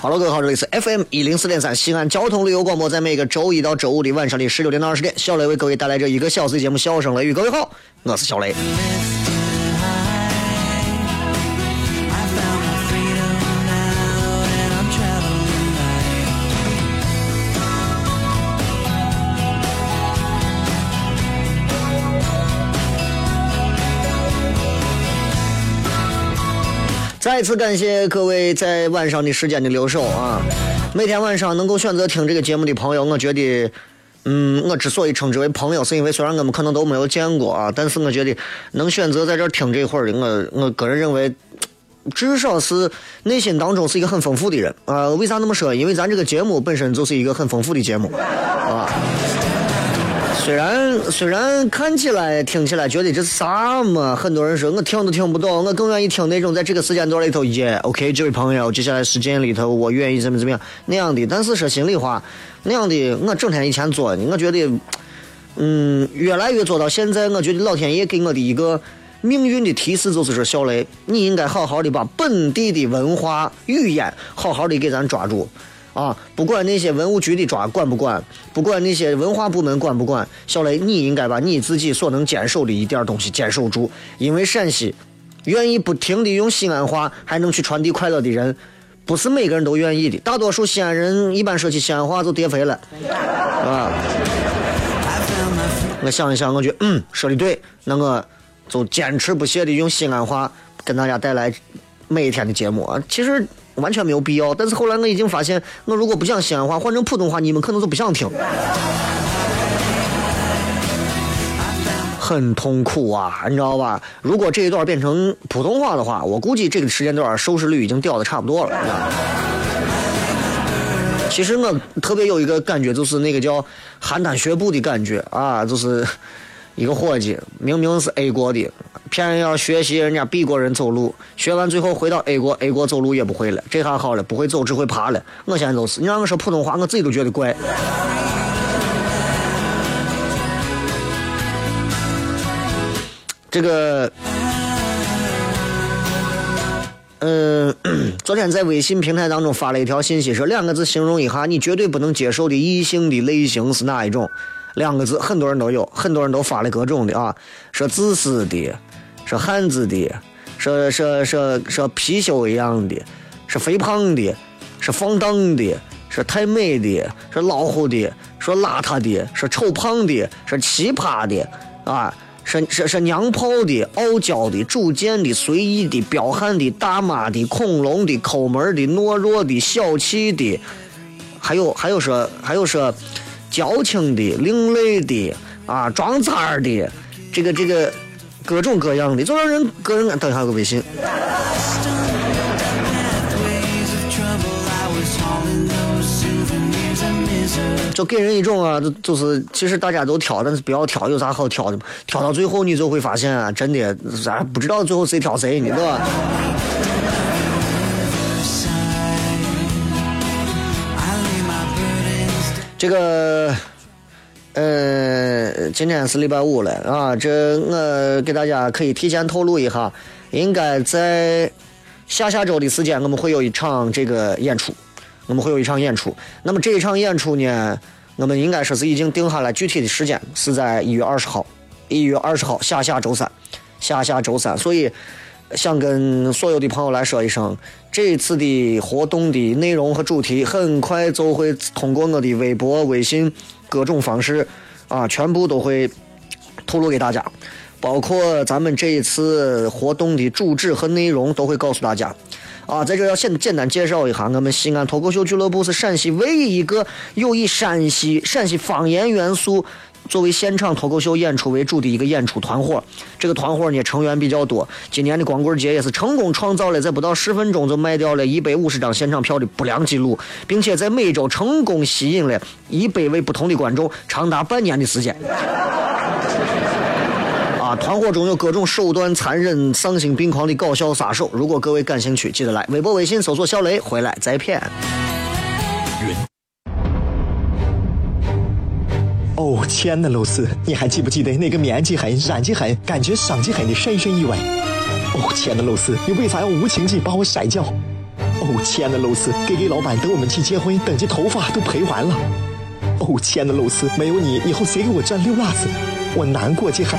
哈喽，各位好，这里是 FM 一零四点三西安交通旅游广播，在每个周一到周五的晚上的十九点到二十点，小雷为各位带来这一个小时的节目《笑声雷雨》。各位好，我是小雷。再次感谢各位在晚上的时间的留守啊！每天晚上能够选择听这个节目的朋友，我觉得，嗯，我之所以称之为朋友，是因为虽然我们可能都没有见过啊，但是我觉得能选择在这儿听这会儿的，我我个人认为，至少是内心当中是一个很丰富的人啊。为啥那么说？因为咱这个节目本身就是一个很丰富的节目啊。虽然虽然看起来听起来觉得这是啥嘛？很多人说我听都听不懂，我更愿意听那种在这个时间段里头耶，OK，这位朋友，接下来时间里头我愿意怎么怎么样那样的。但是说心里话，那样的我整天以前做的，我觉得，嗯，越来越做到现在，我觉得老天爷给我的一个命运的提示就是说，小雷，你应该好好的把本地的文化语言好好的给咱抓住。啊，不管那些文物局的抓管不管，不管那些文化部门管不管，小雷，你应该把你自己所能坚守的一点东西坚守住。因为陕西愿意不停的用西安话，还能去传递快乐的人，不是每个人都愿意的。大多数西安人一般说起西安话就跌飞了，啊。我想一想，我觉得嗯，说的对，那我就坚持不懈的用西安话跟大家带来每一天的节目。其实。完全没有必要，但是后来我已经发现，我如果不讲西安话，换成普通话，你们可能就不想听，很痛苦啊，你知道吧？如果这一段变成普通话的话，我估计这个时间段收视率已经掉的差不多了。其实我特别有一个感觉，就是那个叫邯郸学步的感觉啊，就是。一个伙计明明是 A 国的，偏要学习人家 B 国人走路，学完最后回到 A 国，A 国走路也不会了。这下好了，不会走只会爬了。我现在都是，你让我说普通话，我自己都觉得怪。这个，嗯，昨天在微信平台当中发了一条信息，说两个字形容一下你绝对不能接受的异性的类型是哪一种？两个字，很多人都有，很多人都发了各种的啊，说自私的，说汉子的，说说说说貔貅一样的，是肥胖的，是放荡的，是太美的，是老虎的，说邋遢的，说丑胖的，说奇葩的，啊，说说说娘炮的，傲娇的，主见的，随意的，彪悍的，大妈的，恐龙的，抠门的，懦弱的，小气的，还有还有说还有说。矫情的、另类的啊，装叉的，这个这个各种各样的，就让人个人等一下个微信。就给人一种啊，就就是其实大家都挑，但是不要挑，有啥好挑的？挑到最后你就会发现啊，真的咱不知道最后谁挑谁你知道吧？这个，呃，今天是礼拜五了啊，这我给大家可以提前透露一下，应该在下下周的时间，我们会有一场这个演出，我们会有一场演出。那么这一场演出呢，我们应该说是已经定下来具体的时间，是在一月二十号，一月二十号下下周三，下下周三，所以。想跟所有的朋友来说一声，这一次的活动的内容和主题很快就会通过我的微博、微信各种方式啊，全部都会透露给大家，包括咱们这一次活动的主旨和内容都会告诉大家。啊，在这要先简单介绍一下，我们西安脱口秀俱乐部是陕西唯一一个有以陕西陕西方言元素。作为现场脱口秀演出为主的一个演出团伙，这个团伙呢成员比较多。今年的光棍节也是成功创造了在不到十分钟就卖掉了一百五十张现场票的不良记录，并且在每周成功吸引了一百位不同的观众，长达半年的时间。团伙中有各种手段残忍、丧心病狂的搞笑杀手。如果各位感兴趣，记得来微博、微信搜索“小雷”回来再骗。哦，亲爱的露丝，你还记不记得那个面积狠、染技狠、感觉伤及狠的深深意外？哦，亲爱的露丝，你为啥要无情地把我甩掉？哦，亲爱的露丝给给老板等我们去结婚，等这头发都赔完了。哦，亲爱的露丝，没有你，以后谁给我赚溜辣子？我难过极了。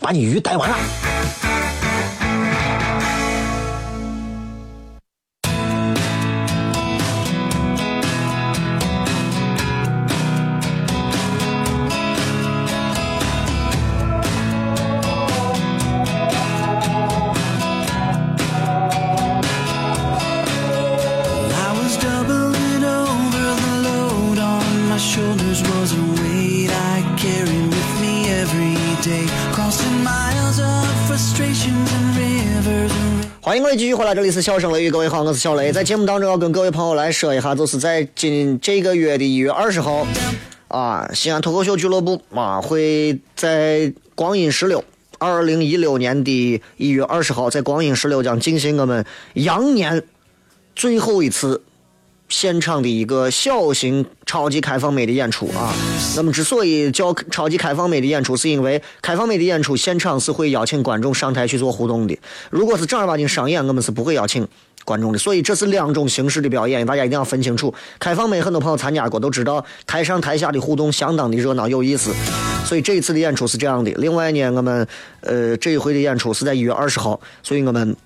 把你鱼逮完了。各位继续回来，这里是笑声雷雨，各位好，我是小雷。在节目当中要跟各位朋友来说一下，就是在今这个月的一月二十号，啊，西安脱口秀俱乐部啊会在光阴十六，二零一六年的一月二十号，在光阴十六将进行我们羊年最后一次。现场的一个小型超级开放美的演出啊，那么之所以叫超级开放美的演出，是因为开放美的演出现场是会邀请观众上台去做互动的。如果是正儿八经商演，我们是不会邀请观众的。所以这是两种形式的表演，大家一定要分清楚。开放美很多朋友参加过，都知道台上台下的互动相当的热闹有意思。所以这一次的演出是这样的。另外呢，我们呃这一回的演出是在一月二十号，所以我们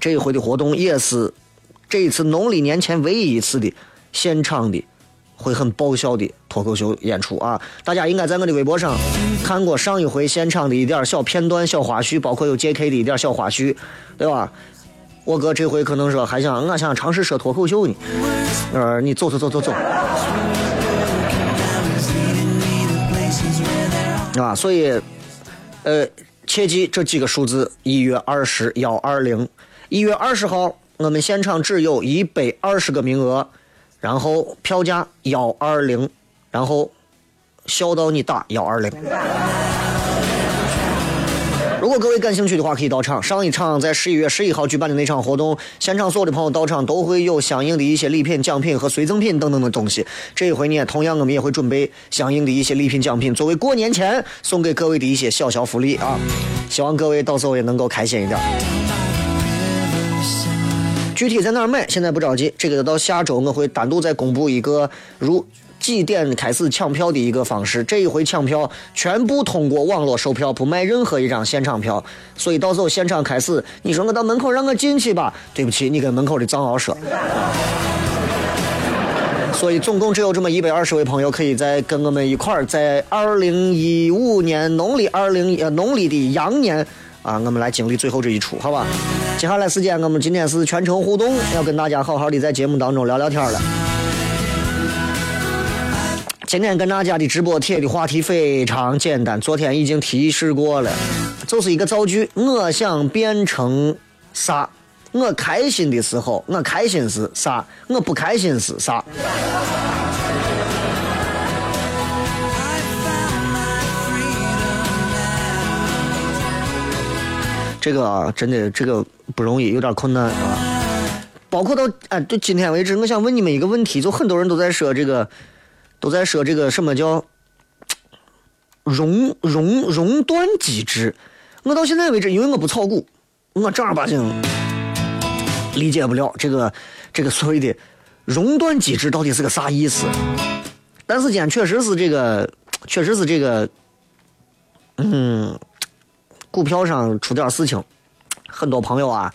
这一回的活动也是。这一次农历年前唯一一次的现场的会很爆笑的脱口秀演出啊！大家应该在我的微博上看过上一回现场的一点小片段、小花絮，包括有 J.K. 的一点小花絮，对吧？我哥这回可能说还想，我想尝试说脱口秀呢。呃，你走走走走走。啊，所以，呃，切记这几个数字：一月二十幺二零，一月二十号。我们现场只有一百二十个名额，然后票价幺二零，然后笑到你打幺二零。如果各位感兴趣的话，可以到场。上一场在十一月十一号举办的那场活动，现场所有的朋友到场都会有相应的一些礼品、奖品和随赠品等等的东西。这一回呢，同样我们也会准备相应的一些礼品、奖品，作为过年前送给各位的一些小小福利啊！希望各位到时候也能够开心一点。具体在哪儿买？现在不着急，这个到下周我会单独再公布一个如几点开始抢票的一个方式。这一回抢票全部通过网络售票，不卖任何一张现场票。所以到时候现场开始，你说我到门口让我进去吧？对不起，你跟门口的藏獒说。所以总共只有这么一百二十位朋友可以在跟我们一块儿，在二零一五年农历二零呃农历的羊年啊，我们来经历最后这一出，好吧？接下来时间，我们今天是全程互动，要跟大家好好的在节目当中聊聊天了。今天跟大家的直播贴的话题非常简单，昨天已经提示过了，就是一个造句，我想变成啥？我开心的时候，我开心是啥？我不开心是啥？这个啊，真的这个不容易，有点困难啊。包括到哎，对今天为止，我想问你们一个问题，就很多人都在说这个。都在说这个什么叫熔熔熔断机制？我到现在为止，因为我不炒股，我正儿八经理解不了这个这个所谓的熔断机制到底是个啥意思。但是今天确实是这个，确实是这个，嗯，股票上出点事情，很多朋友啊，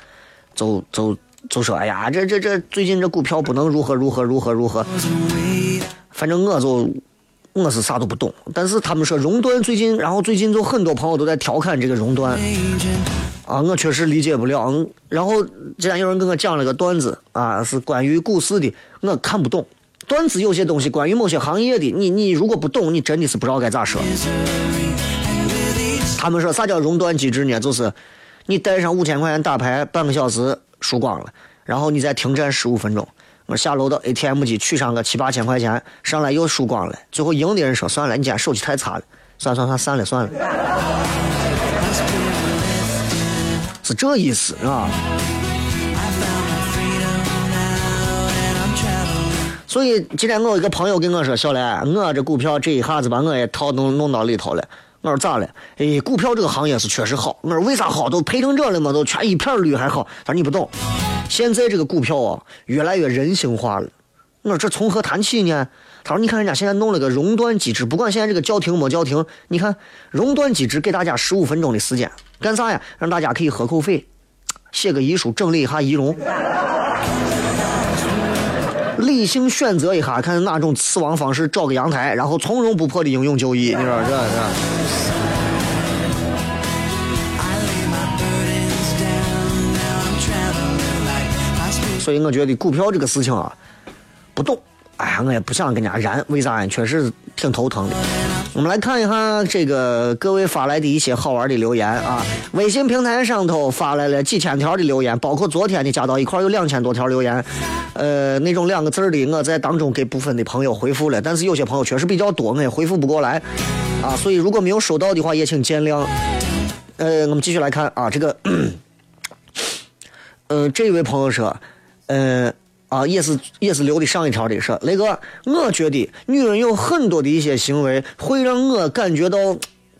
就就就说，哎呀，这这这最近这股票不能如何如何如何如何。反正我就我是啥都不懂，但是他们说熔断最近，然后最近就很多朋友都在调侃这个熔断，啊，我确实理解不了。然后之前有人跟我讲了个段子啊，是关于股市的，我看不懂。段子有些东西关于某些行业的，你你如果不懂，你真的是不知道该咋说。他们说啥叫熔断机制呢？就是你带上五千块钱打牌，半个小时输光了，然后你再停战十五分钟。我下楼到 ATM 机取上个七八千块钱，上来又输光了。最后赢的人说：“算了，你今天手气太差了，算算算，散了算了。”是这意思啊。所以今天我一个朋友跟我说：“小来，我这股票这一下子把我也套弄弄到里头了。”我说咋了？哎，股票这个行业是确实好。我说为啥好？都赔成这了嘛，都全一片绿还好。他说你不懂。现在这个股票啊，越来越人性化了。我说这从何谈起呢？他说你看人家现在弄了个熔断机制，不管现在这个叫停没叫停，你看熔断机制给大家十五分钟的时间，干啥呀？让大家可以喝口水，写个遗书，整理一下仪容，理性选择一下，看哪种死亡方式，找个阳台，然后从容不迫的英勇就义。你说这这。所以我觉得股票这个事情啊，不懂，哎呀，我也不想跟人家燃，为啥？确实挺头疼的。我们来看一下这个各位发来的一些好玩的留言啊。微信平台上头发来了几千条的留言，包括昨天的加到一块有两千多条留言。呃，那种两个字的，我在当中给部分的朋友回复了，但是有些朋友确实比较多，我也回复不过来啊。所以如果没有收到的话，也请见谅。呃，我们继续来看啊，这个，嗯，这位朋友说。嗯啊，也是也是留的上一条的说，雷哥，我觉得女人有很多的一些行为会让我感觉到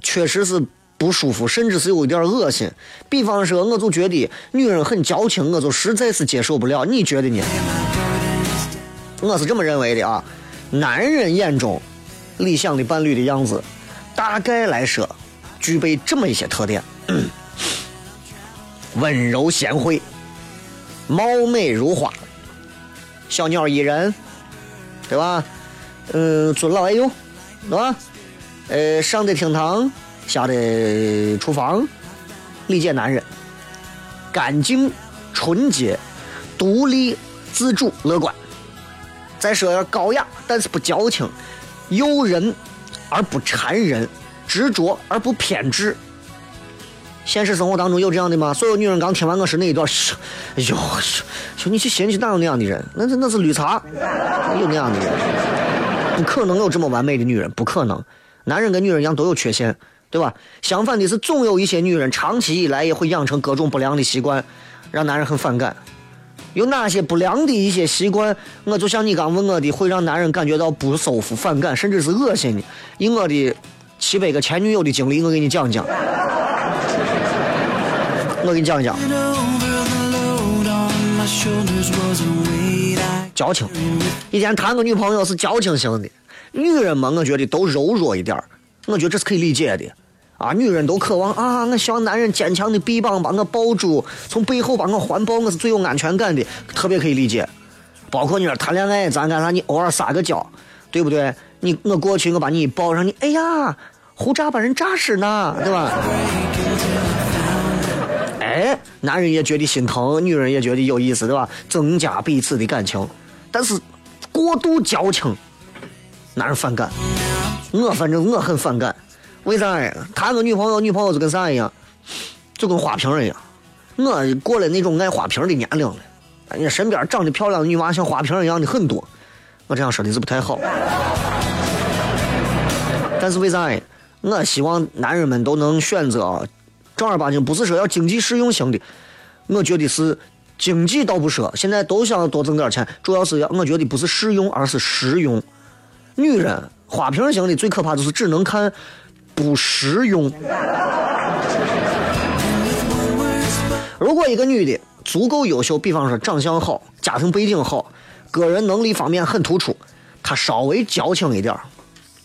确实是不舒服，甚至是有一点恶心。比方说，我就觉得女人很矫情，我就实在是接受不了。你觉得呢？我是这么认为的啊。男人眼中理想的伴侣的样子，大概来说具备这么一些特点：温柔贤惠。貌美如花，小鸟依人，对吧？嗯，尊老爱幼，对吧？呃，上得厅堂，下得厨房，理解男人，干净、纯洁、独立、自主、乐观。再说高雅，但是不矫情，诱人而不缠人，执着而不偏执。现实生活当中有这样的吗？所有女人刚听完我说那一段，哎呦，说你去寻去哪有那样的人？那是那是绿茶，有那样的人，不可能有这么完美的女人，不可能。男人跟女人一样都有缺陷，对吧？相反的是，总有一些女人长期以来也会养成各种不良的习惯，让男人很反感。有哪些不良的一些习惯？我就像你刚问我的，会让男人感觉到不舒服、反感，甚至是恶心的。以我的七百个前女友的经历，我给你讲讲。我给你讲一讲，矫情。以前谈个女朋友是矫情型的，女人嘛，我觉得都柔弱一点我觉得这是可以理解的。啊，女人都渴望啊，我希望男人坚强的臂膀把我抱住，从背后把我环抱，我是最有安全感的，特别可以理解。包括你说谈恋爱，咱干啥？你偶尔撒个娇，对不对？你我过去我把你一抱上，你哎呀，胡渣把人扎死呢，对吧？哎，男人也觉得心疼，女人也觉得有意思，对吧？增加彼此的感情，但是过度矫情，男人反感。我反正我很反感，为啥呀？谈个女朋友，女朋友就跟啥一样，就跟花瓶一样。我过了那种爱花瓶的年龄了，人家身边长得漂亮的女娃像花瓶一样的很多。我这样说的是不太好，但是为啥呀？我希望男人们都能选择。正儿八经不是说要经济适用型的，我觉得是经济倒不说，现在都想多挣点钱，主要是要我觉得不是适用，而是实用。女人花瓶型的最可怕就是只能看不实用。如果一个女的足够优秀，比方说长相好、家庭背景好、个人能力方面很突出，她稍微矫情一点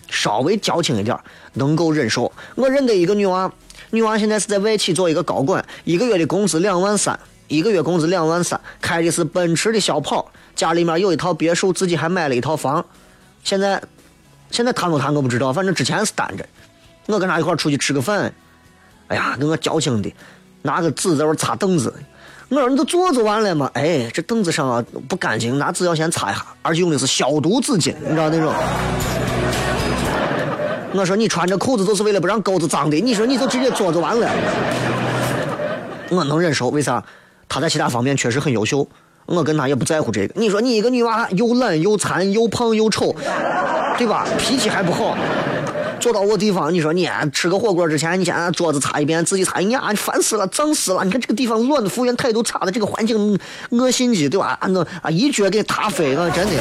稍微矫情一点能够忍受。我认得一个女娃。女娃现在是在外企做一个高管，一个月的工资两万三，一个月工资两万三，开的是奔驰的小跑，家里面有一套别墅，自己还买了一套房。现在，现在谈不谈我不知道，反正之前是单着。我跟他一块出去吃个饭，哎呀，跟我矫情的，拿个纸在那擦凳子。我说你都坐就完了嘛，哎，这凳子上啊不干净，拿纸要先擦一下，而且用的是消毒纸巾，你知道那种。我说你穿着裤子就是为了不让钩子脏的，你说你就直接做就完了。我能忍受，为啥？他在其他方面确实很优秀，我跟他也不在乎这个。你说你一个女娃又懒又残又胖又丑，对吧？脾气还不好，坐到我地方，你说你吃个火锅之前，你先桌子擦一遍，自己擦，呀，烦死了，脏死了。你看这个地方乱的，服务员态度差的，这个环境恶心极，对吧？啊，那啊一脚给踏飞了，真的。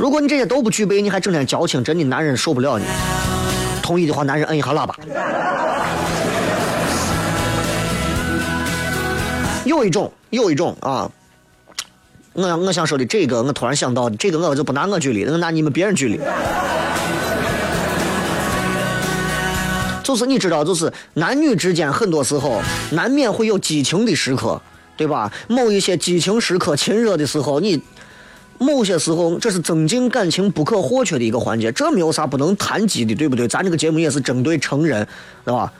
如果你这些都不具备，你还整天矫情，真的男人受不了你。同意的话，男人摁一下喇叭。有一种，有一种啊，我我想说的这个，我突然想到，这个我就不拿我举例，我拿你们别人举例。就是你知道，就是男女之间很多时候难免会有激情的时刻，对吧？某一些激情时刻、亲热的时候，你。某些时候，这是增进感情不可或缺的一个环节，这没有啥不能谈及的，对不对？咱这个节目也是针对成人，对吧？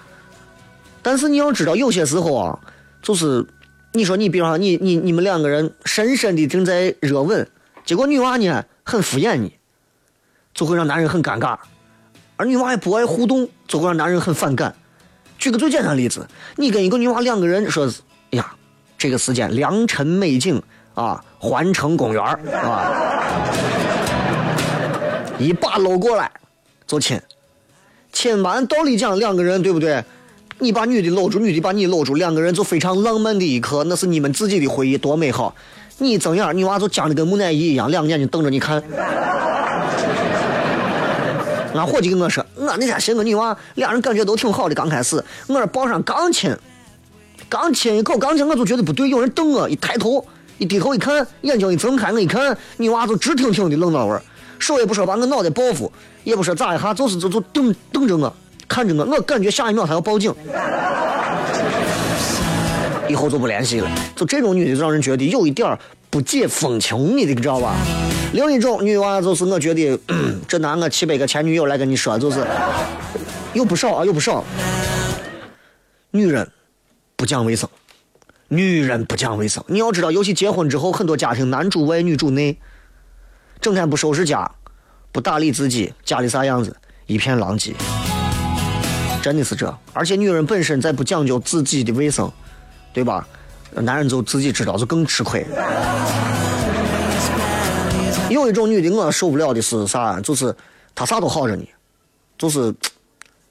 但是你要知道，有些时候啊，就是你说你，比方说你你你们两个人深深的正在热吻，结果女娃呢很敷衍你，就会让男人很尴尬；而女娃也不爱互动，就会让男人很反感。举个最简单的例子，你跟一个女娃两个人说，哎呀，这个时间良辰美景。啊，环城公园啊，一把搂过来就亲，亲完道理讲两个人对不对？你把女的搂住，女的把你搂住，两个人就非常浪漫的一刻，那是你们自己的回忆，多美好！你睁眼，女娃就僵的跟木乃伊一样，两个眼睛瞪着你看。俺伙计跟我说，我那天寻个女娃，俩人感觉都挺好的，刚开始，我这抱上刚亲，刚亲一口，刚亲我就觉得不对，有人瞪我，一抬头。一低头一看，眼睛一睁开，我一看，女娃就直挺挺的愣那玩儿手也不说把我脑袋抱住，也不说咋一下，就是就就瞪瞪着我，看着我，我感觉下一秒她要报警，以后就不联系了。就这种女的，让人觉得有一点不解风情，你的知道吧？另一种女娃就是我觉得，这拿我七百个前女友来跟你说，就是有不少啊，有不少，女人不讲卫生。女人不讲卫生，你要知道，尤其结婚之后，很多家庭男主外女主内，整天不收拾家，不打理自己，家里啥样子，一片狼藉，真的是这。而且女人本身再不讲究自己的卫生，对吧？男人就自己知道，就更吃亏。有一种女的我受不了的是啥？就是她啥都好着呢，就是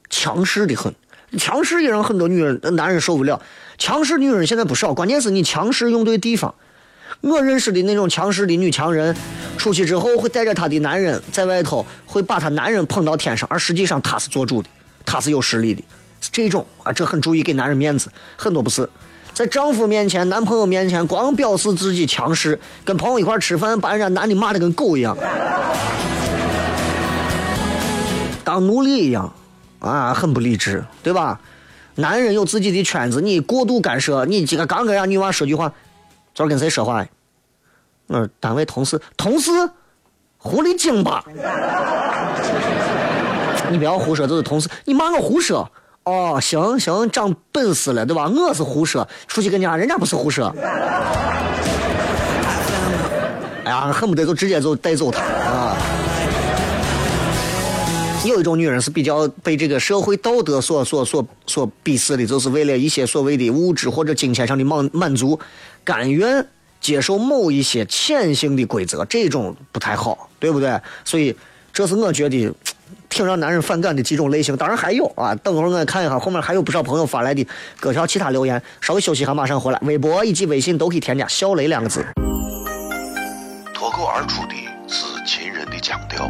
强势的很。强势也让很多女人、男人受不了。强势女人现在不少，关键是你强势用对地方。我认识的那种强势的女强人，出去之后会带着她的男人在外头，会把她男人捧到天上，而实际上她是做主的，她是有实力的。是这种啊，这很注意给男人面子。很多不是在丈夫面前、男朋友面前光表示自己强势，跟朋友一块吃饭，把人家男的骂的跟狗一样，当奴隶一样。啊，很不理智，对吧？男人有自己的圈子，你过度干涉，你这个刚跟人家女娃说句话，昨儿跟谁说话？我说单位同事，同事，狐狸精吧？你不要胡说，这是同事，你骂我胡说？哦，行行，长本事了，对吧？我是胡说，出去跟人家，人家不是胡说。哎呀，恨不得就直接就带走他啊！有一种女人是比较被这个社会道德所所所所鄙视的，就是为了一些所谓的物质或者金钱上的满满足，甘愿接受某一些潜性的规则，这种不太好，对不对？所以这是我觉得挺让男人反感的几种类型。当然还有啊，等会儿我看一下后面还有不少朋友发来的各条其他留言。稍微休息一下，马上回来。微博以及微信都可以添加“小雷”两个字。脱口而出的是秦人的腔调，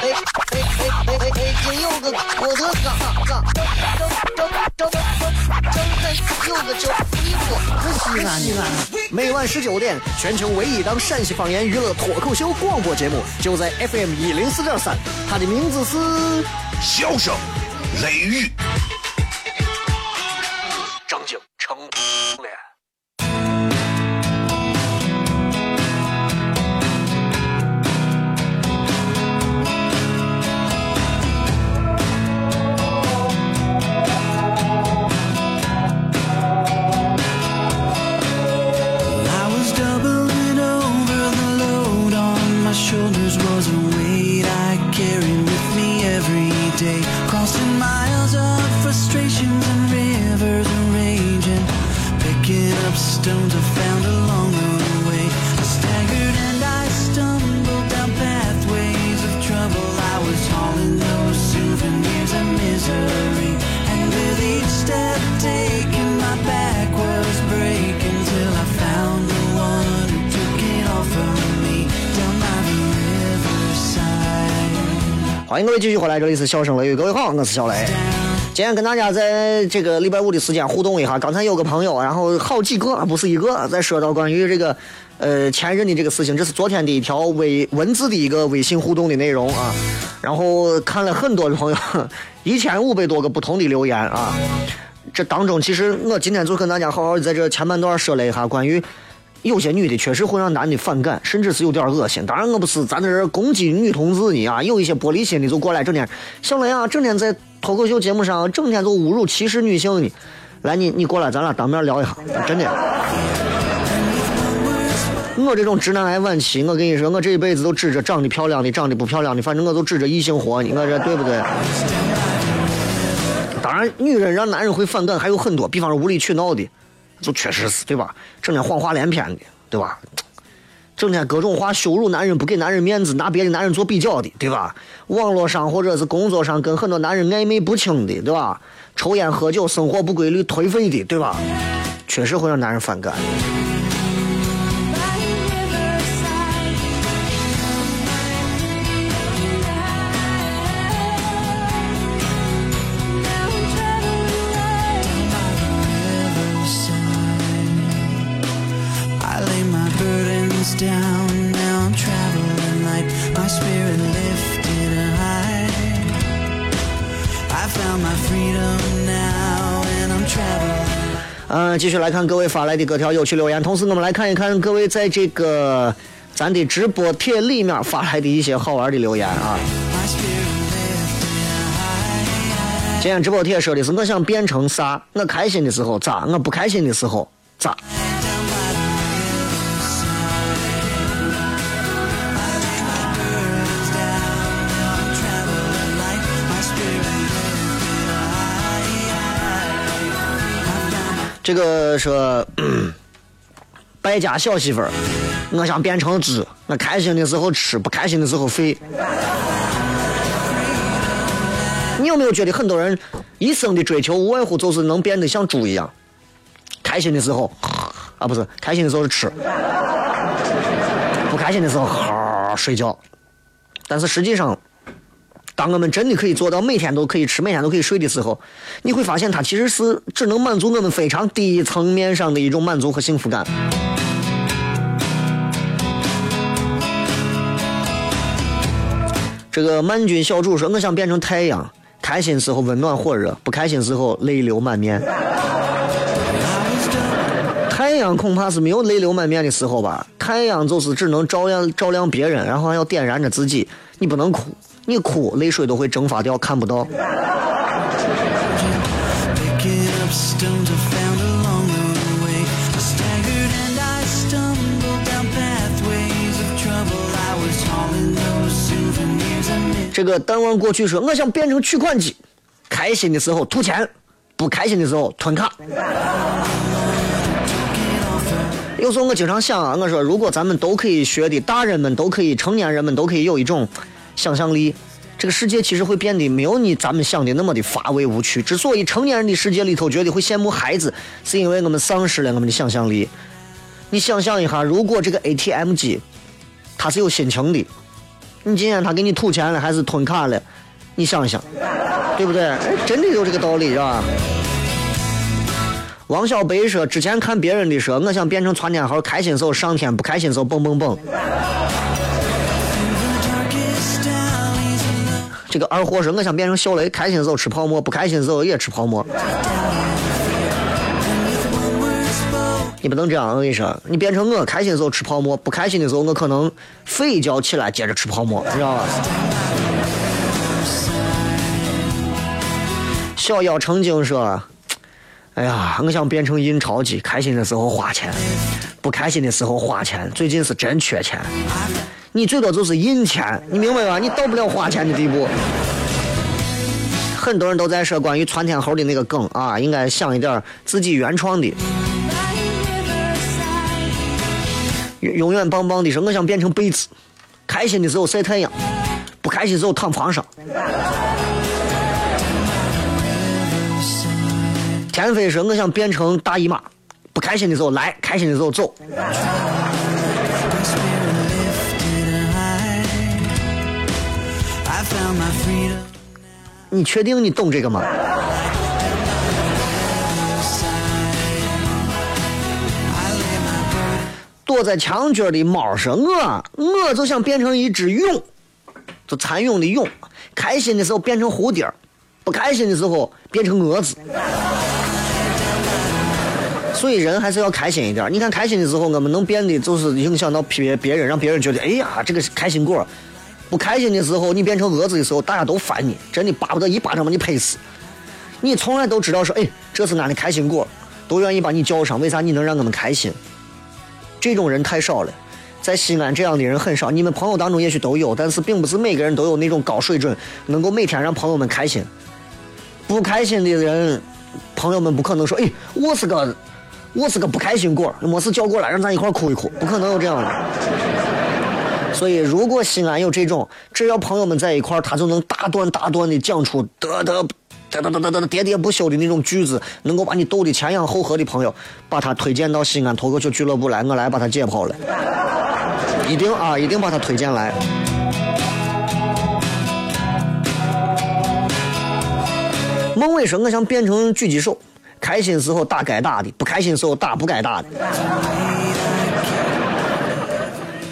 哎哎哎哎哎！今有个郭德纲，张张张张张张有个叫李波，西安西安。每晚十九点，全球唯一档陕西方言娱乐脱口秀广播节目，就在 FM 一零四点三。它的名字是《笑声雷雨》。欢迎各位继续回来，这里是笑声雷雨，各位好，我是小雷。今天跟大家在这个礼拜五的时间互动一下。刚才有个朋友，然后好几个，不是一个，在说到关于这个呃前任的这个事情，这是昨天的一条微文字的一个微信互动的内容啊。然后看了很多的朋友，一千五百多个不同的留言啊。这当中，其实我今天就跟大家好好在这前半段说了一下关于。有些女的确实会让男的反感，甚至是有点恶心。当然，我不是咱在这攻击女同志呢啊！有一些玻璃心的就过来整天，小雷啊，整天在脱口秀节目上整天就侮辱、歧视女性呢。来，你你过来，咱俩当面聊一下，真的。我这种直男癌晚期，我跟你说，我这一辈子都指着长得漂亮的、长得不漂亮的，反正我都指着异性活呢。我这对不对？当然，女人让男人会反感还有很多，比方说无理取闹的。就确实是对吧？整天谎话连篇的，对吧？整天各种话羞辱男人，不给男人面子，拿别的男人做比较的，对吧？网络上或者是工作上跟很多男人暧昧不清的，对吧？抽烟喝酒，生活不规律，颓废的，对吧？确实会让男人反感。那，继续来看各位发来的各条有趣留言，同时我们来看一看各位在这个咱的直播帖里面发来的一些好玩的留言啊。今天直播帖说的是我想变成啥？我开心的时候咋？我不开心的时候咋？这个说 败家小媳妇儿，我想变成猪，我开心的时候吃，不开心的时候睡。你有没有觉得很多人一生的追求无外乎就是能变得像猪一样？开心的时候啊，不是开心的时候吃，不开心的时候好睡觉。但是实际上。当我们真的可以做到每天都可以吃、每天都可以睡的时候，你会发现它其实是只能满足我们非常低层面上的一种满足和幸福感。这个满军小主说：“我想变成太阳，开心时候温暖火热，不开心时候泪流满面。”太阳恐怕是没有泪流满面的时候吧？太阳就是只能照亮照亮别人，然后还要点燃着自己。你不能哭，你哭泪水都会蒸发掉，看不到。这个淡忘过去说，我想变成取款机，开心的时候吐钱，不开心的时候吞卡。有时候我经常想啊，我说如果咱们都可以学的，大人们都可以，成年人们都可以有一种想象力，这个世界其实会变得没有你咱们想的那么的乏味无趣。之所以成年人的世界里头觉得会羡慕孩子，是因为我们丧失了我们的想象力。你想象一下，如果这个 ATM 机它是有心情的，你今天他给你吐钱了还是吞卡了？你想想，对不对？真的有这个道理是吧？王小北说：“之前看别人的说，我想变成窜天猴，开心时候上天，不开心时候蹦蹦蹦。”这个二货说：“我想变成小雷，开心的时候吃泡沫，不开心的时候也吃泡沫。”你不能这样，我跟你说，你变成我，开心的时候吃泡沫，不开心的时候我可能睡一觉起来接着吃泡沫，知道吧？小妖成精说。哎呀，我想变成印钞机，开心的时候花钱，不开心的时候花钱。最近是真缺钱，你最多就是印钱，你明白吧？你到不了花钱的地步。很多人都在说关于窜天猴的那个梗啊，应该想一点自己原创的。永远棒棒的是，我想变成被子，开心的时候晒太阳，不开心的时候躺床上。田飞说：“我想变成大姨妈，不开心的时候来，开心的时候走。”你确定你懂这个吗？躲在墙角的猫说：“我，我就想变成一只蛹，就蚕蛹的蛹。开心的时候变成蝴蝶，不开心的时候变成蛾子。”所以人还是要开心一点。你看开心的时候，我们能变的就是影响到别别人，让别人觉得哎呀，这个开心果。不开心的时候，你变成蛾子的时候，大家都烦你，真的巴不得一巴掌把你拍死。你从来都知道说，哎，这是俺的开心果，都愿意把你叫上。为啥你能让我们开心？这种人太少了，在西安这样的人很少。你们朋友当中也许都有，但是并不是每个人都有那种高水准，能够每天让朋友们开心。不开心的人，朋友们不可能说，哎，我是个。我是个不开心果，没事叫过来让咱一块哭一哭，不可能有这样的。所以，如果西安有这种，只要朋友们在一块儿他就能大段大段的讲出得得得得得得喋喋不休的那种句子，能够把你逗得前仰后合的朋友，把他推荐到西安脱口秀俱乐部来，我来把他解剖了。一定啊，一定把他推荐来。孟伟说：“我想变成狙击手。”开心时候打该打的，不开心时候打不该打的，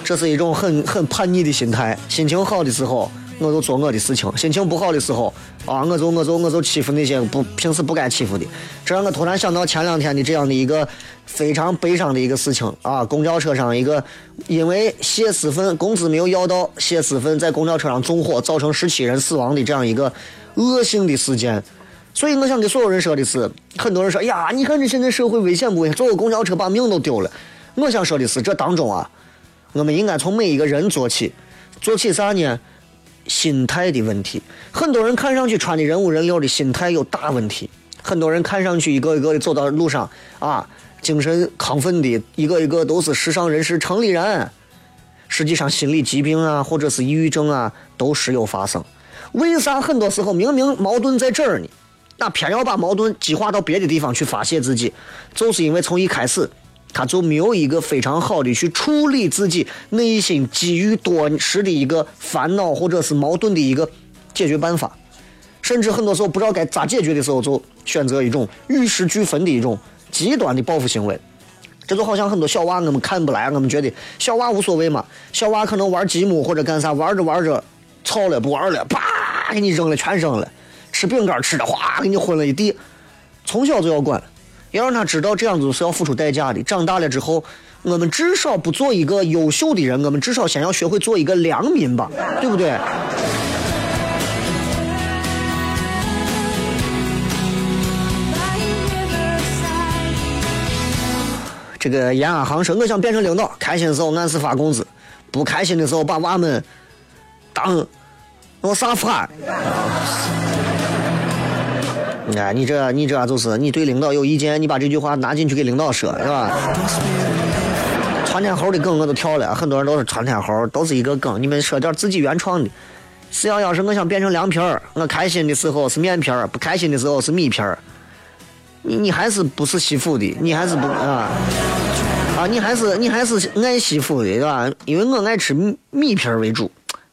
这是一种很很叛逆的心态。心情好的时候，我就做我的事情；心情不好的时候，啊，我就我就我就欺负那些不平时不该欺负的。这让我突然想到前两天的这样的一个非常悲伤的一个事情啊！公交车上一个因为泄私愤，工资没有要到，泄私愤在公交车上纵火，造成十七人死亡的这样一个恶性的事件。所以我想给所有人说的是，很多人说：“哎呀，你看这现在社会危险不危险？坐个公交车把命都丢了。”我想说的是，这当中啊，我们应该从每一个人做起，做起啥呢？心态的问题。很多人看上去穿的人五人六的心态有大问题。很多人看上去一个一个的走到路上啊，精神亢奋的，一个一个都是时尚人士、城里人，实际上心理疾病啊，或者是抑郁症啊，都时有发生。为啥很多时候明明矛盾在这儿呢？那偏要把矛盾激化到别的地方去发泄自己，就是因为从一开始他就没有一个非常好的去处理自己内心积郁多时的一个烦恼或者是矛盾的一个解决办法，甚至很多时候不知道该咋解决的时候，就选择一种与时俱焚的一种极端的报复行为。这就好像很多小娃，我们看不来，我们觉得小娃无所谓嘛。小娃可能玩积木或者干啥，玩着玩着操了不玩了，啪给你扔了，全扔了。吃饼干吃的哗给你混了一地。从小就要管，要让他知道这样子是要付出代价的。长大了之后，我们至少不做一个优秀的人，我们至少先要学会做一个良民吧，对不对？这个延安航说：“我想变成领导，开心的时候按时发工资，不开心的时候把娃们当我啥法？哎，你这你这就是你对领导有意见，你把这句话拿进去给领导说，是吧？窜天猴的梗我都跳了，很多人都是窜天猴，都是一个梗。你们说点自己原创的。四幺幺是我想变成凉皮儿，我开心的时候是面皮儿，不开心的时候是米皮儿。”你你还是不是媳妇的？你还是不啊啊！你还是你还是爱媳妇的，对吧？因为我爱吃米米皮为主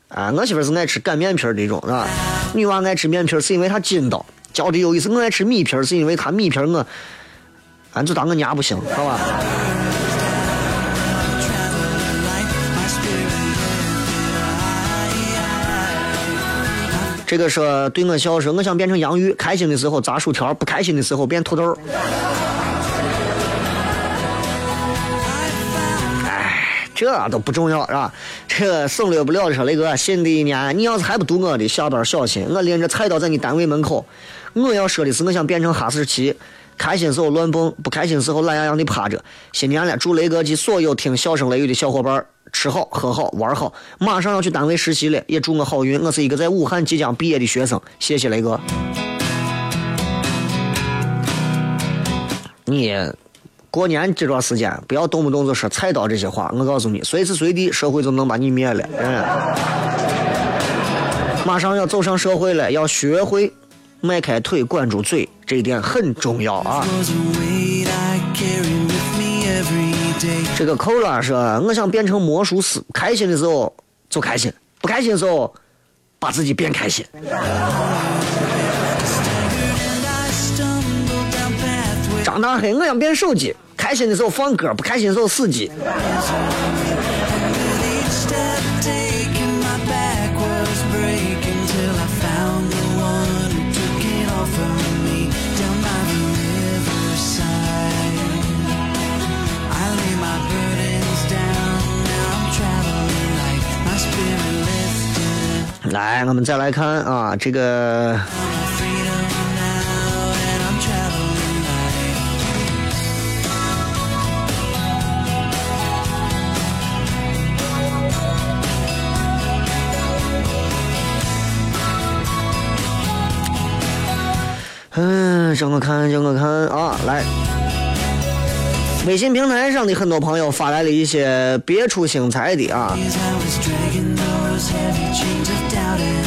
啊，我媳妇是爱吃擀面皮儿这种，是吧？女娃爱吃面皮儿是因为她筋道，教的有意思。我爱吃米皮儿是因为她米皮儿我，俺就当我娘不行，好吧？这个说对我笑说，我想变成洋芋，开心的时候炸薯条，不开心的时候变土豆。哎，这都不重要是吧？这省略不了的说，雷哥，新的一年你要是还不读我的，下班小心，我拎着菜刀在你单位门口。我要说的是，我想变成哈士奇，开心时候乱蹦，不开心时候懒洋洋的趴着。新年了，祝雷哥及所有听笑声雷雨的小伙伴。吃好喝好玩好，马上要去单位实习了，也祝我好运。我是一个在武汉即将毕业的学生，谢谢雷哥。你过年这段时间不要动不动就说菜刀这些话，我告诉你，随时随地社会就能把你灭了。嗯，马上要走上社会了，要学会迈开腿，管住嘴，这一点很重要啊。这个扣了说，我想变成魔术师，开心的时候就开心，不开心的时候把自己变开心。张大黑，我想变手机，开心的时候放歌，不开心的时候死机。来，我们再来看啊，这个，嗯，让我看，让我看啊，来，微信平台上的很多朋友发来了一些别出心裁的啊。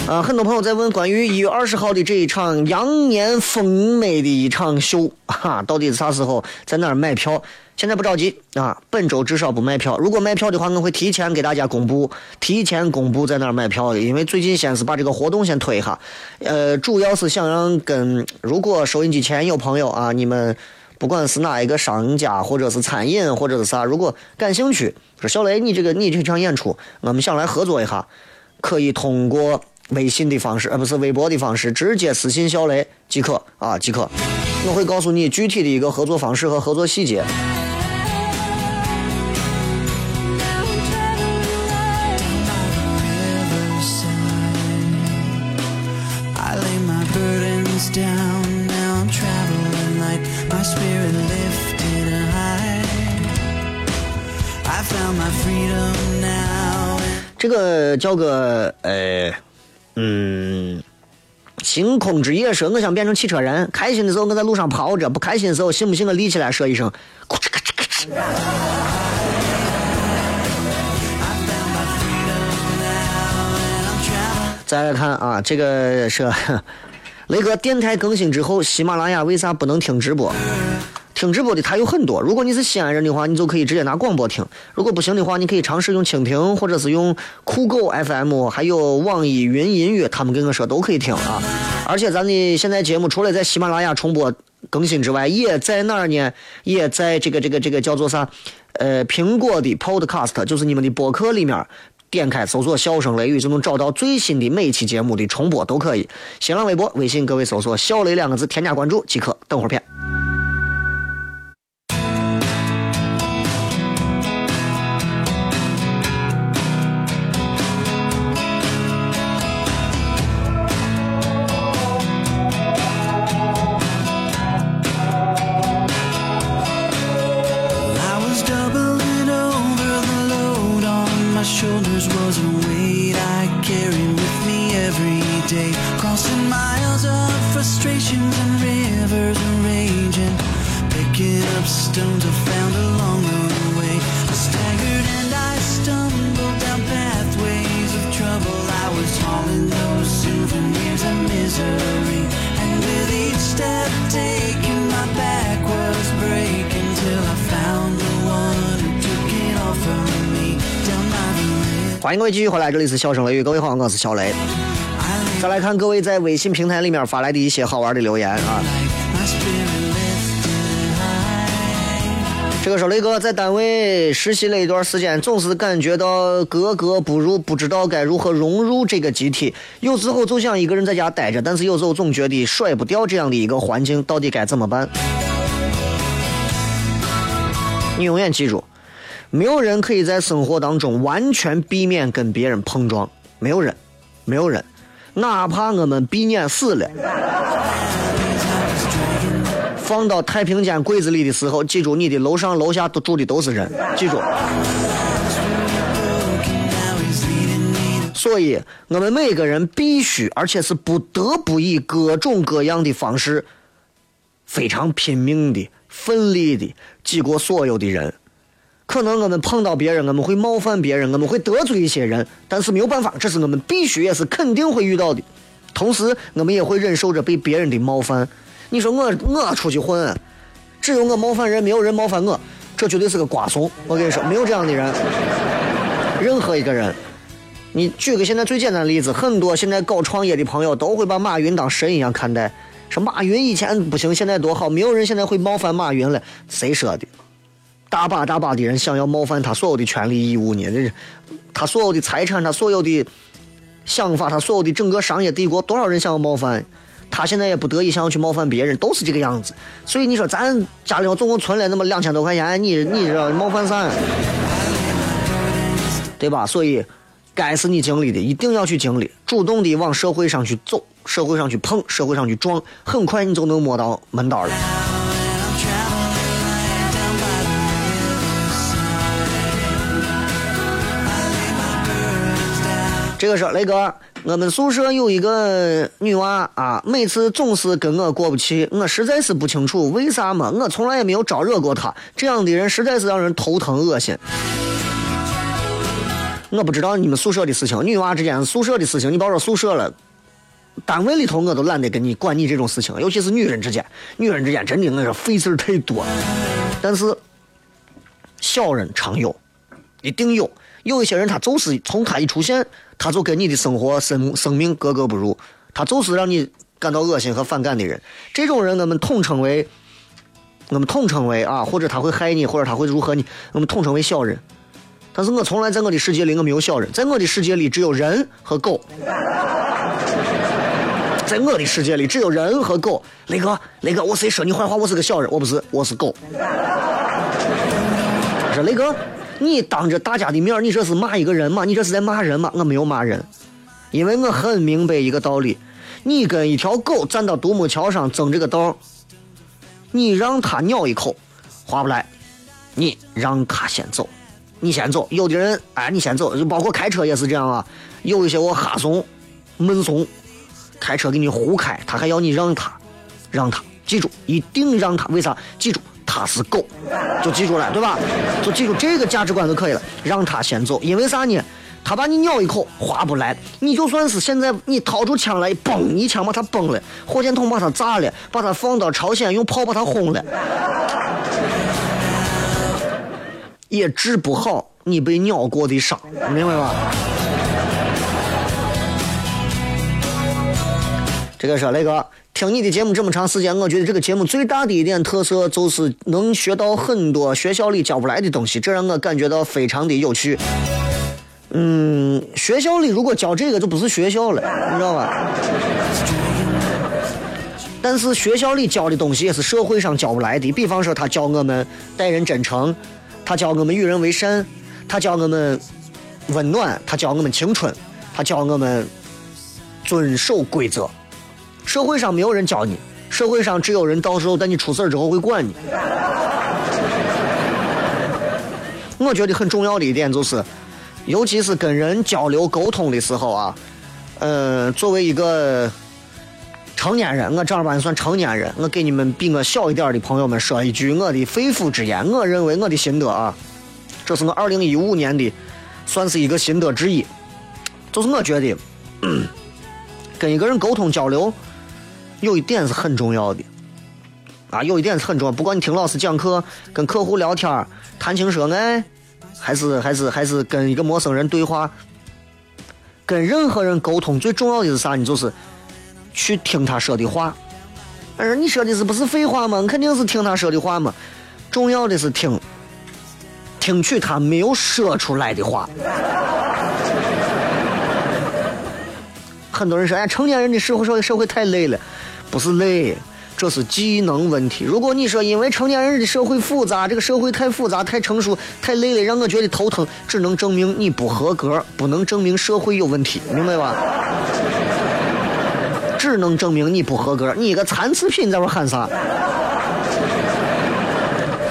啊，很多朋友在问关于一月二十号的这一场羊年丰美的一场秀，哈，到底是啥时候，在哪儿买票？现在不着急啊，本周至少不卖票。如果卖票的话，我会提前给大家公布，提前公布在哪儿买票的。因为最近先是把这个活动先推一下，呃，主要是想让跟如果收音机前有朋友啊，你们不管是哪一个商家或者是餐饮或者是啥，如果感兴趣，说小雷，你这个你这场演出，我们想来合作一下，可以通过。微信的方式，而不是微博的方式，直接私信小雷即可啊，即可。我会告诉你具体的一个合作方式和合作细节。这个叫个呃。嗯，星空之夜说我想变成汽车人，开心的时候我在路上跑着，不开心的时候信不信我立起来说一声，再来看啊，这个是雷哥电台更新之后，喜马拉雅为啥不能听直播？听直播的台有很多。如果你是西安人的话，你就可以直接拿广播听；如果不行的话，你可以尝试用蜻蜓或者是用酷狗 FM，还有网易云音乐，他们跟我说都可以听啊。而且咱的现在节目除了在喜马拉雅重播更新之外，也在哪儿呢？也在这个这个这个叫做啥？呃，苹果的 Podcast，就是你们的播客里面。点开搜索“笑声雷雨”就能找到最新的每一期节目的重播，都可以。新浪微博、微信，各位搜索“小雷”两个字，添加关注即可。等会儿片。欢迎各位继续回来，这里是笑声雷雨，各位好，我是小雷。再来看各位在微信平台里面发来的一些好玩的留言啊。这个说雷哥在单位实习了一段时间，总是感觉到格格不入，不知道该如何融入这个集体。有时候就想一个人在家待着，但是有时候总觉得甩不掉这样的一个环境，到底该怎么办？你永远记住。没有人可以在生活当中完全避免跟别人碰撞，没有人，没有人，哪怕我们避免死了，放到太平间柜子里的时候，记住你的楼上楼下都住的都是人，记住。所以，我们每个人必须，而且是不得不以各种各样的方式，非常拼命的、奋力的挤过所有的人。可能我们碰到别人，我们会冒犯别人，我们会得罪一些人，但是没有办法，这是我们必须也是肯定会遇到的。同时，我们也会忍受着被别人的冒犯。你说我我出去混，只有我冒犯人，没有人冒犯我，这绝对是个瓜怂。我跟你说，没有这样的人。任何一个人，你举个现在最简单的例子，很多现在搞创业的朋友都会把马云当神一样看待。说马云以前不行，现在多好，没有人现在会冒犯马云了。谁说的？大把大把的人想要冒犯他所有的权利义务呢，这是他所有的财产，他所有的想法，他所有的整个商业帝国，多少人想要冒犯？他现在也不得已想要去冒犯别人，都是这个样子。所以你说咱家里头总共存了那么两千多块钱，你你这冒犯啥？对吧？所以该是你经历的，一定要去经历，主动的往社会上去走，社会上去碰，社会上去撞，很快你就能摸到门道了。这个说雷哥，我们宿舍有一个女娃啊，每次总是跟我过不去，我实在是不清楚为啥嘛，我从来也没有招惹过她，这样的人实在是让人头疼恶心。我不知道你们宿舍的事情，女娃之间宿舍的事情，你别说宿舍了，单位里头我都懒得跟你管你这种事情，尤其是女人之间，女人之间真的我说费事太多，但是小人常有，一定有。有一些人，他就是从他一出现，他就跟你的生活、生生命格格不入，他就是让你感到恶心和反感的人。这种人，我们统称为，我们统称为啊，或者他会害你，或者他会如何你，我们统称为小人。但是我从来在我的世界里，我没有小人，在我的世界里只有人和狗。在我的世界里只有人和狗。雷哥，雷哥，我谁说你坏话？我是个小人，我不是，我是狗。说雷哥。你当着大家的面，你这是骂一个人吗？你这是在骂人吗？我没有骂人，因为我很明白一个道理：你跟一条狗站到独木桥上争这个道，你让它咬一口，划不来；你让它先走，你先走。有的人，哎，你先走，就包括开车也是这样啊。有一些我哈怂、闷怂，开车给你胡开，他还要你让他，让他，记住，一定让他。为啥？记住。他是狗，就记住了，对吧？就记住这个价值观就可以了。让他先走，因为啥呢？他把你咬一口划不来，你就算是现在你掏出枪来，嘣一枪把他崩了，火箭筒把他炸了，把他放到朝鲜用炮把他轰了，也治不好你被咬过的伤，明白吧？这个是那个，听你的节目这么长时间，我觉得这个节目最大的一点特色就是能学到很多学校里教不来的东西，这让我感觉到非常的有趣。嗯，学校里如果教这个就不是学校了，你知道吧？但是学校里教的东西也是社会上教不来的，比方说他教我们待人真诚，他教我们与人为善，他教我们温暖，他教我们青春，他教我们遵守规则。社会上没有人教你，社会上只有人到时候等你出事之后会管你。我觉得很重要的一点就是，尤其是跟人交流沟通的时候啊，呃，作为一个成年人，我正儿八经算成年人，我给你们比我小一点的朋友们说一句我的肺腑之言，我认为我的心得啊，这是我二零一五年的，算是一个心得之一，就是我觉得，跟一个人沟通交流。有一点是很重要的，啊，有一点是很重要。不管你听老师讲课、跟客户聊天、谈情说爱，还是还是还是跟一个陌生人对话，跟任何人沟通最重要的是啥？你就是去听他说的话。而你说的是不是废话吗？肯定是听他说的话嘛。重要的是听，听取他没有说出来的话。很多人说，哎，成年人的社会社会社会太累了。不是累，这是技能问题。如果你说因为成年人的社会复杂，这个社会太复杂、太成熟、太累了，让我觉得头疼，只能证明你不合格，不能证明社会有问题，明白吧？只能证明你不合格，你一个残次品在这喊啥？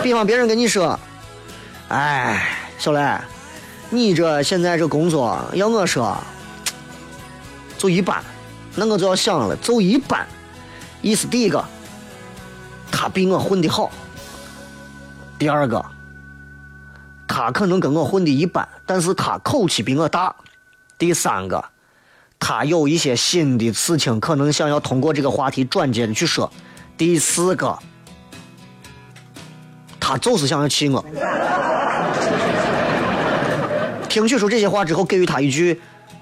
比方别人跟你说：“哎，小雷，你这现在这工作要我说，就一般。”那我就要想了，就一般。意思第一个，他比我混的好；第二个，他可能跟我混的一般，但是他口气比我大；第三个，他有一些新的事情，可能想要通过这个话题转接的去说；第四个，他就是想要气我。听取出这些话之后，给予他一句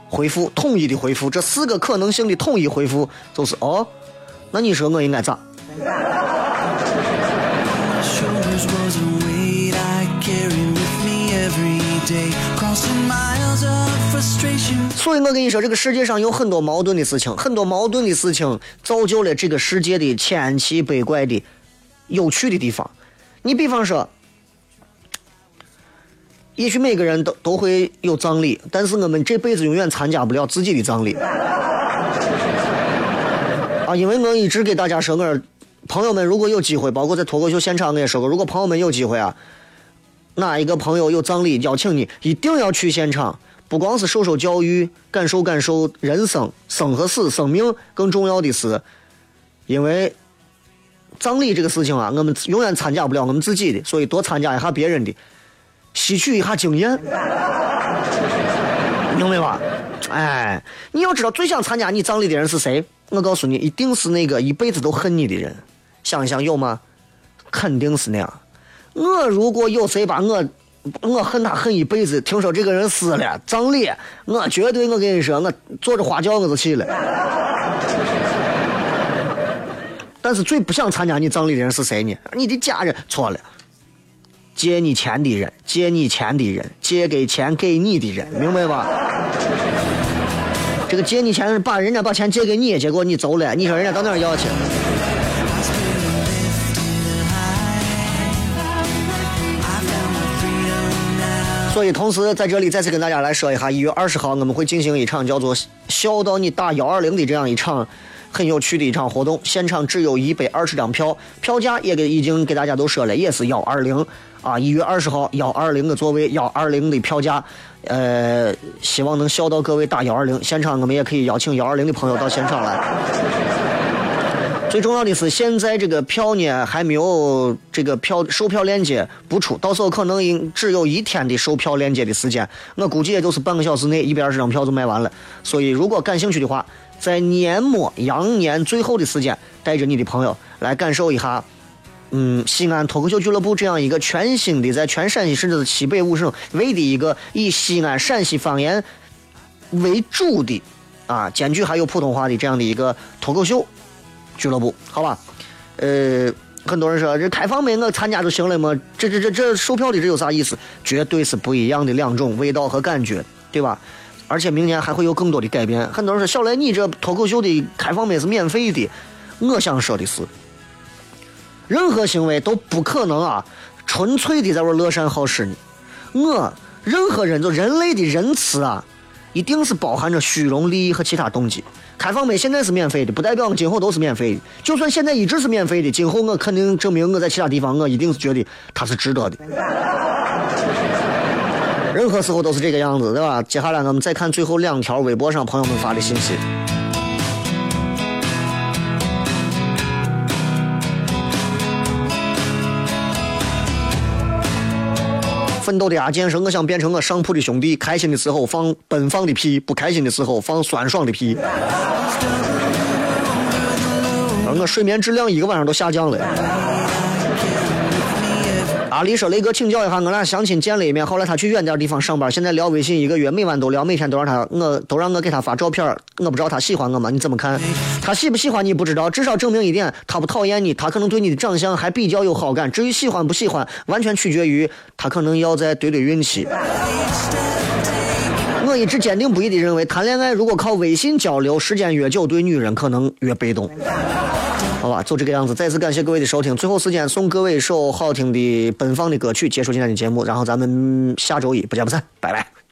回复，统一的回复。这四个可能性的统一回复就是哦。那你说我应该咋？所以，我跟你说，这个世界上有很多矛盾的事情，很多矛盾的事情造就了这个世界的千奇百怪的有趣的地方。你比方说，也许每个人都都会有葬礼，但是我们这辈子永远参加不了自己的葬礼。啊，因为我一直给大家说，我朋友们如果有机会，包括在脱口秀现场我也说过，如果朋友们有机会啊，哪一个朋友有葬礼邀请你，一定要去现场，不光是受受教育，感受感受人生生和死，生命更重要的是，因为葬礼这个事情啊，我们永远参加不了我们自己的，所以多参加一下别人的，吸取一下经验，明白吧？哎，你要知道最想参加你葬礼的人是谁？我告诉你，一定是那个一辈子都恨你的人。想一想有吗？肯定是那样。我如果有谁把我，我恨他恨一辈子，听说这个人死了，葬礼，我绝对我跟你说，我坐着花轿我就去了。但是最不想参加你葬礼的人是谁呢？你的家人错了，借你钱的人，借你钱的人，借给钱给你的人，明白吧？这个借你钱，把人家把钱借给你，结果你走了，你说人家到哪儿要去？所以，同时在这里再次跟大家来说一下，一月二十号我们会进行一场叫做“笑到你打幺二零”的这样一场很有趣的一场活动，现场只有一百二十张票，票价也给已经给大家都说了，也是幺二零啊，一月二十号幺二零的座位，幺二零的票价。呃，希望能笑到各位打幺二零，现场我们也可以邀请幺二零的朋友到现场来。最重要的是，现在这个票呢还没有这个票售票链接不出，到时候可能应只有一天的售票链接的时间，我估计也就是半个小时内，一百二十张票就卖完了。所以，如果感兴趣的话，在年末羊年最后的时间，带着你的朋友来感受一下。嗯，西安脱口秀俱乐部这样一个全新的，在全陕西甚至是西北五省唯的一个以西安陕西方言为主的啊，兼具还有普通话的这样的一个脱口秀俱乐部，好吧？呃，很多人说这开放麦我参加就行了嘛？这这这这售票的这有啥意思？绝对是不一样的两种味道和感觉，对吧？而且明年还会有更多的改变。很多人说小雷，你这脱口秀的开放麦是免费的，我想说的是。任何行为都不可能啊，纯粹的在玩乐善好施呢。我任何人就人类的仁慈啊，一定是包含着虚荣、利益和其他动机。开放麦现在是免费的，不代表我今后都是免费的。就算现在一直是免费的，今后我肯定证明我在其他地方，我一定是觉得它是值得的。任何时候都是这个样子，对吧？接下来我们再看最后两条微博上朋友们发的信息。奋斗的阿健说：“我想变成我上铺的兄弟，开心的时候放奔放的屁，不开心的时候放酸爽的屁。而我睡眠质量一个晚上都下降了。”阿丽说：“雷哥，请教一下，我俩相亲见了一面，后来他去远点地方上班，现在聊微信一个月，每晚都聊，每天都让他，我都让我给他发照片，我不知道他喜欢我吗？你怎么看？他喜不喜欢你不知道，至少证明一点，他不讨厌你，他可能对你的长相还比较有好感。至于喜欢不喜欢，完全取决于他可能要再怼怼运气。我一直坚定不移地认为，谈恋爱如果靠微信交流，时间越久，对女人可能越被动。”好吧，就这个样子。再次感谢各位的收听。最后时间送各位一首好听的、奔放的歌曲，结束今天的节目。然后咱们下周一不见不散，拜拜。